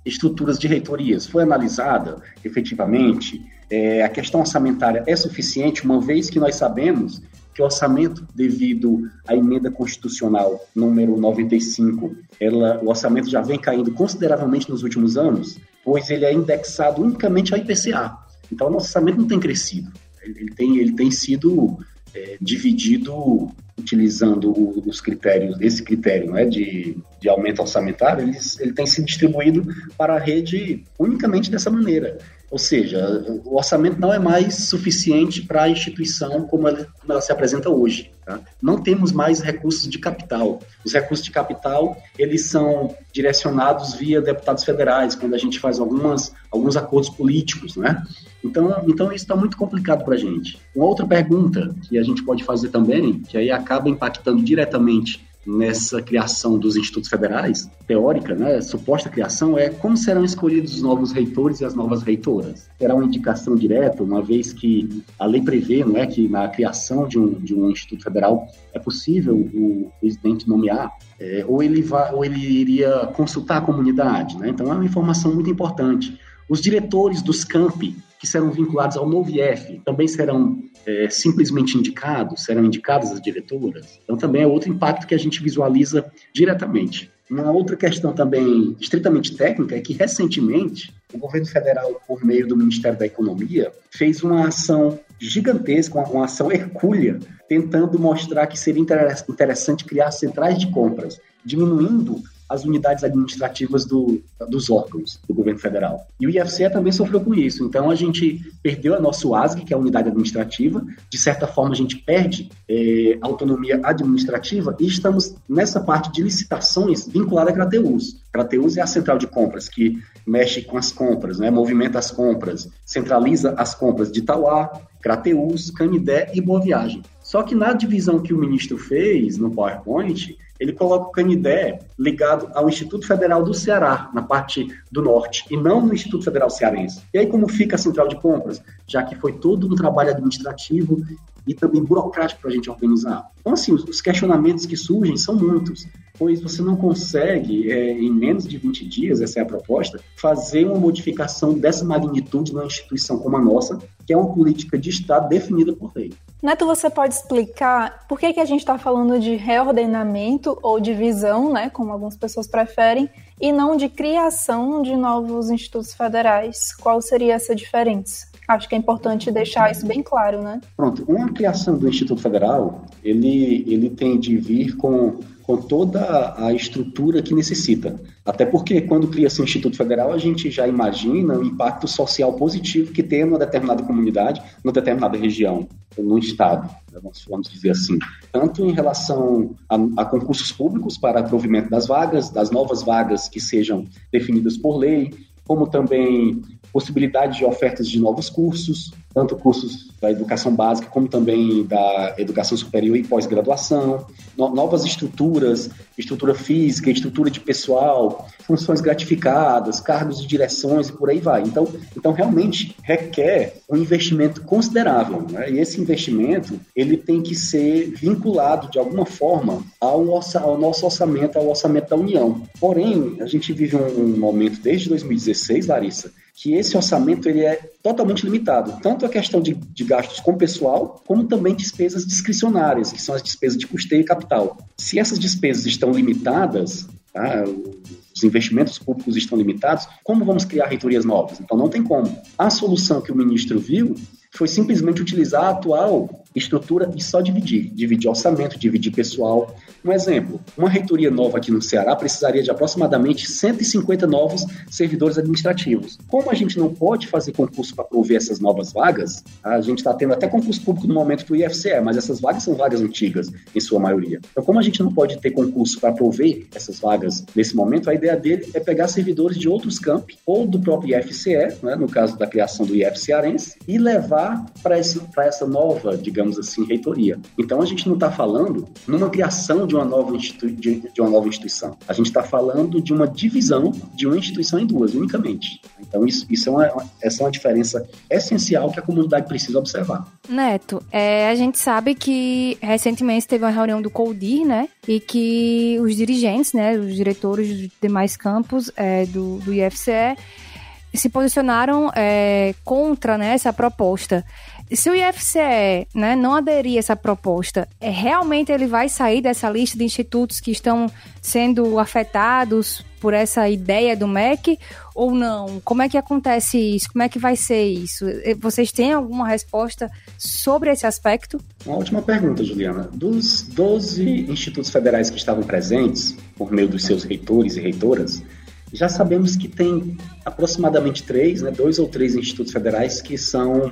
estruturas de reitorias. Foi analisada, efetivamente, é, a questão orçamentária é suficiente, uma vez que nós sabemos que o orçamento, devido à emenda constitucional número 95, ela, o orçamento já vem caindo consideravelmente nos últimos anos, pois ele é indexado unicamente ao IPCA. Então, o nosso orçamento não tem crescido. Ele tem, ele tem sido é, dividido utilizando os critérios, esse critério né, de, de aumento orçamentário, ele, ele tem sido distribuído para a rede unicamente dessa maneira. Ou seja, o orçamento não é mais suficiente para a instituição como ela, como ela se apresenta hoje. Tá? Não temos mais recursos de capital. Os recursos de capital, eles são direcionados via deputados federais, quando a gente faz algumas, alguns acordos políticos, né? Então, então isso está muito complicado para a gente. Uma outra pergunta que a gente pode fazer também, que aí acaba impactando diretamente nessa criação dos institutos federais, teórica, né, suposta criação, é como serão escolhidos os novos reitores e as novas reitoras. Terá uma indicação direta, uma vez que a lei prevê não é, que na criação de um, de um instituto federal é possível o presidente nomear, é, ou, ele vai, ou ele iria consultar a comunidade. Né? Então é uma informação muito importante. Os diretores dos campi que serão vinculados ao novo IF também serão é, simplesmente indicados, serão indicadas as diretoras. Então também é outro impacto que a gente visualiza diretamente. Uma outra questão também estritamente técnica é que recentemente o governo federal, por meio do Ministério da Economia, fez uma ação gigantesca, uma, ação hercúlea, tentando mostrar que seria interessante criar centrais de compras, diminuindo as unidades administrativas do, dos órgãos do governo federal. E o IFCE também sofreu com isso. Então, a gente perdeu a nossa UASG, que é a unidade administrativa. De certa forma, a gente perde é, autonomia administrativa e estamos nessa parte de licitações vinculada à Crateus. Crateus é a central de compras que mexe com as compras, né, movimenta as compras, centraliza as compras de Tauá, Crateus, Canidé e Boa Viagem. Só que na divisão que o ministro fez no PowerPoint, ele coloca o Canidé ligado ao Instituto Federal do Ceará, na parte do norte, e não no Instituto Federal Cearense. E aí como fica a central de compras? Já que foi todo um trabalho administrativo e também burocrático para a gente organizar. Então, assim, os questionamentos que surgem são muitos, pois você não consegue, é, em menos de 20 dias, essa é a proposta, fazer uma modificação dessa magnitude numa instituição como a nossa, que é uma política de Estado definida por lei. Neto, você pode explicar por que, que a gente está falando de reordenamento ou divisão, né, como algumas pessoas preferem, e não de criação de novos institutos federais? Qual seria essa diferença? Acho que é importante deixar isso bem claro, né? Pronto, uma criação do Instituto Federal, ele, ele tem de vir com, com toda a estrutura que necessita. Até porque quando cria-se um Instituto Federal, a gente já imagina o impacto social positivo que tem numa determinada comunidade, numa determinada região, no estado, né, vamos dizer assim. Tanto em relação a, a concursos públicos para provimento das vagas, das novas vagas que sejam definidas por lei, como também possibilidade de ofertas de novos cursos, tanto cursos da educação básica como também da educação superior e pós-graduação, no, novas estruturas, estrutura física, estrutura de pessoal, funções gratificadas, cargos de direções e por aí vai. Então, então realmente requer um investimento considerável, né? e esse investimento ele tem que ser vinculado de alguma forma ao, ao nosso orçamento, ao orçamento da União. Porém, a gente vive um, um momento desde 2016, Larissa, que esse orçamento ele é totalmente limitado, tanto a questão de, de, gastos com pessoal, como também despesas discricionárias, que são as despesas de custeio e capital. Se essas despesas estão limitadas, tá, os investimentos públicos estão limitados, como vamos criar reitorias novas? Então não tem como. A solução que o ministro viu foi simplesmente utilizar a atual estrutura e só dividir. Dividir orçamento, dividir pessoal. Um exemplo, uma reitoria nova aqui no Ceará precisaria de aproximadamente 150 novos servidores administrativos. Como a gente não pode fazer concurso para prover essas novas vagas, a gente está tendo até concurso público no momento para o IFCE, mas essas vagas são vagas antigas, em sua maioria. Então, como a gente não pode ter concurso para prover essas vagas nesse momento, a ideia dele é pegar servidores de outros campos, ou do próprio IFCE, né, no caso da criação do IF cearense, e levar para essa nova, digamos, digamos assim, reitoria. Então a gente não está falando numa criação de uma nova, institu de, de uma nova instituição. A gente está falando de uma divisão de uma instituição em duas, unicamente. Então isso, isso é uma, essa é uma diferença essencial que a comunidade precisa observar. Neto, é, a gente sabe que recentemente teve uma reunião do CODIR, né? E que os dirigentes, né, os diretores dos demais campos é, do, do IFCE se posicionaram é, contra né, essa proposta se o IFCE né, não aderir a essa proposta, é, realmente ele vai sair dessa lista de institutos que estão sendo afetados por essa ideia do MEC ou não? Como é que acontece isso? Como é que vai ser isso? Vocês têm alguma resposta sobre esse aspecto? Uma última pergunta, Juliana. Dos 12 institutos federais que estavam presentes, por meio dos seus reitores e reitoras, já sabemos que tem aproximadamente três, né, dois ou três institutos federais que são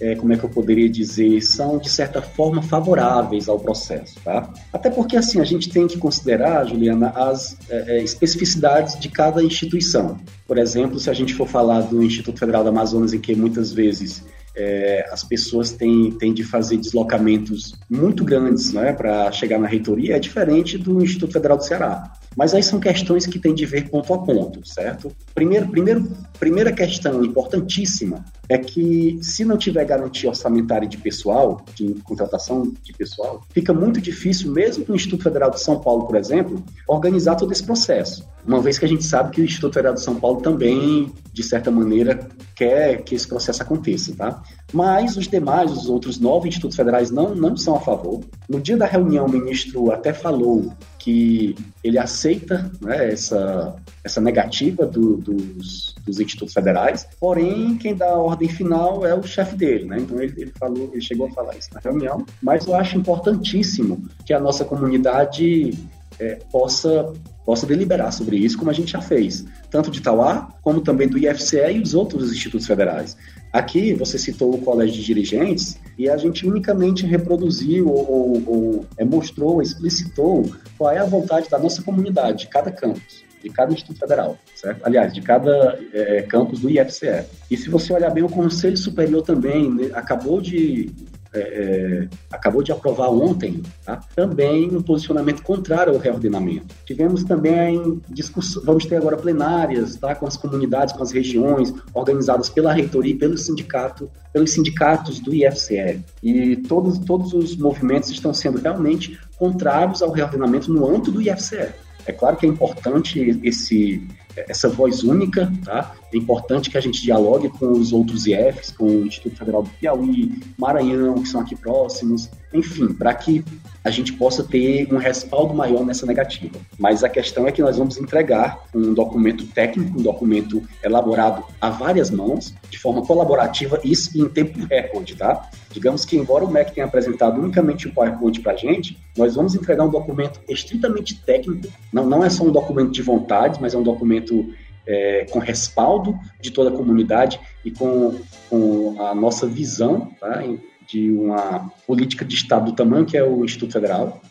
é, como é que eu poderia dizer, são de certa forma favoráveis ao processo, tá? Até porque assim a gente tem que considerar, Juliana, as é, é, especificidades de cada instituição. Por exemplo, se a gente for falar do Instituto Federal do Amazonas, em que muitas vezes é, as pessoas têm, têm de fazer deslocamentos muito grandes né, para chegar na reitoria, é diferente do Instituto Federal do Ceará. Mas aí são questões que têm de ver ponto a ponto, certo? Primeiro, primeiro, primeira questão importantíssima é que se não tiver garantia orçamentária de pessoal, de contratação de pessoal, fica muito difícil, mesmo no Instituto Federal de São Paulo, por exemplo, organizar todo esse processo. Uma vez que a gente sabe que o Instituto Federal de São Paulo também, de certa maneira, quer que esse processo aconteça, tá? Mas os demais, os outros nove institutos federais não, não são a favor. No dia da reunião, o ministro até falou que ele aceita né, essa, essa negativa do, dos, dos institutos federais, porém, quem dá a ordem final é o chefe dele, né? Então ele, ele falou, ele chegou a falar isso na reunião, mas eu acho importantíssimo que a nossa comunidade é, possa possa deliberar sobre isso, como a gente já fez, tanto de Itauá, como também do IFCE e os outros institutos federais. Aqui, você citou o colégio de dirigentes, e a gente unicamente reproduziu ou, ou, ou é, mostrou, explicitou qual é a vontade da nossa comunidade, de cada campus de cada Instituto Federal, certo? Aliás, de cada é, campus do IFCE. E se você olhar bem, o Conselho Superior também né, acabou de é, é, acabou de aprovar ontem, tá? também um posicionamento contrário ao reordenamento. Tivemos também discussão, vamos ter agora plenárias tá? com as comunidades, com as regiões, organizadas pela reitoria e pelo sindicato, pelos sindicatos do IFCE. E todos, todos os movimentos estão sendo realmente contrários ao reordenamento no âmbito do IFCE. É claro que é importante esse, essa voz única, tá? É importante que a gente dialogue com os outros IFs, com o Instituto Federal do Piauí, Maranhão, que são aqui próximos, enfim, para que a gente possa ter um respaldo maior nessa negativa. Mas a questão é que nós vamos entregar um documento técnico, um documento elaborado a várias mãos, de forma colaborativa, isso em tempo recorde, tá? Digamos que, embora o MEC tenha apresentado unicamente o PowerPoint para a gente, nós vamos entregar um documento estritamente técnico, não, não é só um documento de vontades, mas é um documento é, com respaldo de toda a comunidade e com, com a nossa visão tá, de uma política de Estado do tamanho que é o Instituto Federal,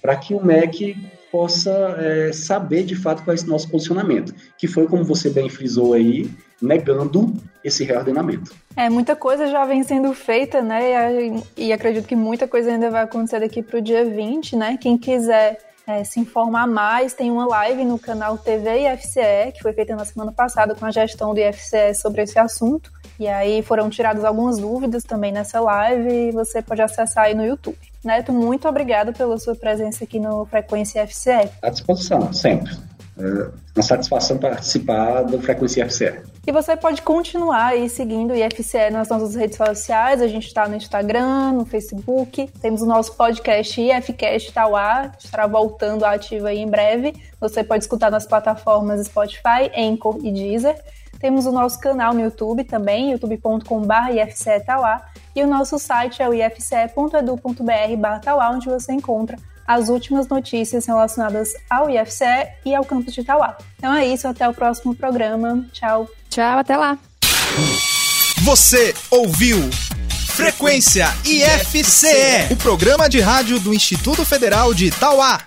para que o MEC possa é, saber de fato qual é esse nosso posicionamento, que foi, como você bem frisou aí, negando esse reordenamento. É, muita coisa já vem sendo feita, né? E, e acredito que muita coisa ainda vai acontecer daqui para o dia 20, né? Quem quiser é, se informar mais, tem uma live no canal TV IFCE, que foi feita na semana passada com a gestão do IFCE sobre esse assunto. E aí foram tiradas algumas dúvidas também nessa live e você pode acessar aí no YouTube. Neto, muito obrigada pela sua presença aqui no Frequência IFCE. À disposição, sempre. É uma satisfação participar do Frequência IFCE. E você pode continuar aí seguindo o IFCE nas nossas redes sociais. A gente está no Instagram, no Facebook. Temos o nosso podcast IFCast Tauá. Estará voltando ativo aí em breve. Você pode escutar nas plataformas Spotify, Anchor e Deezer. Temos o nosso canal no YouTube também, youtube.com.br IFCE E o nosso site é o ifce.edu.br onde você encontra as últimas notícias relacionadas ao IFCE e ao campus de Itauá. Então é isso, até o próximo programa. Tchau. Tchau, até lá. Você ouviu Frequência IFCE, o programa de rádio do Instituto Federal de Itauá.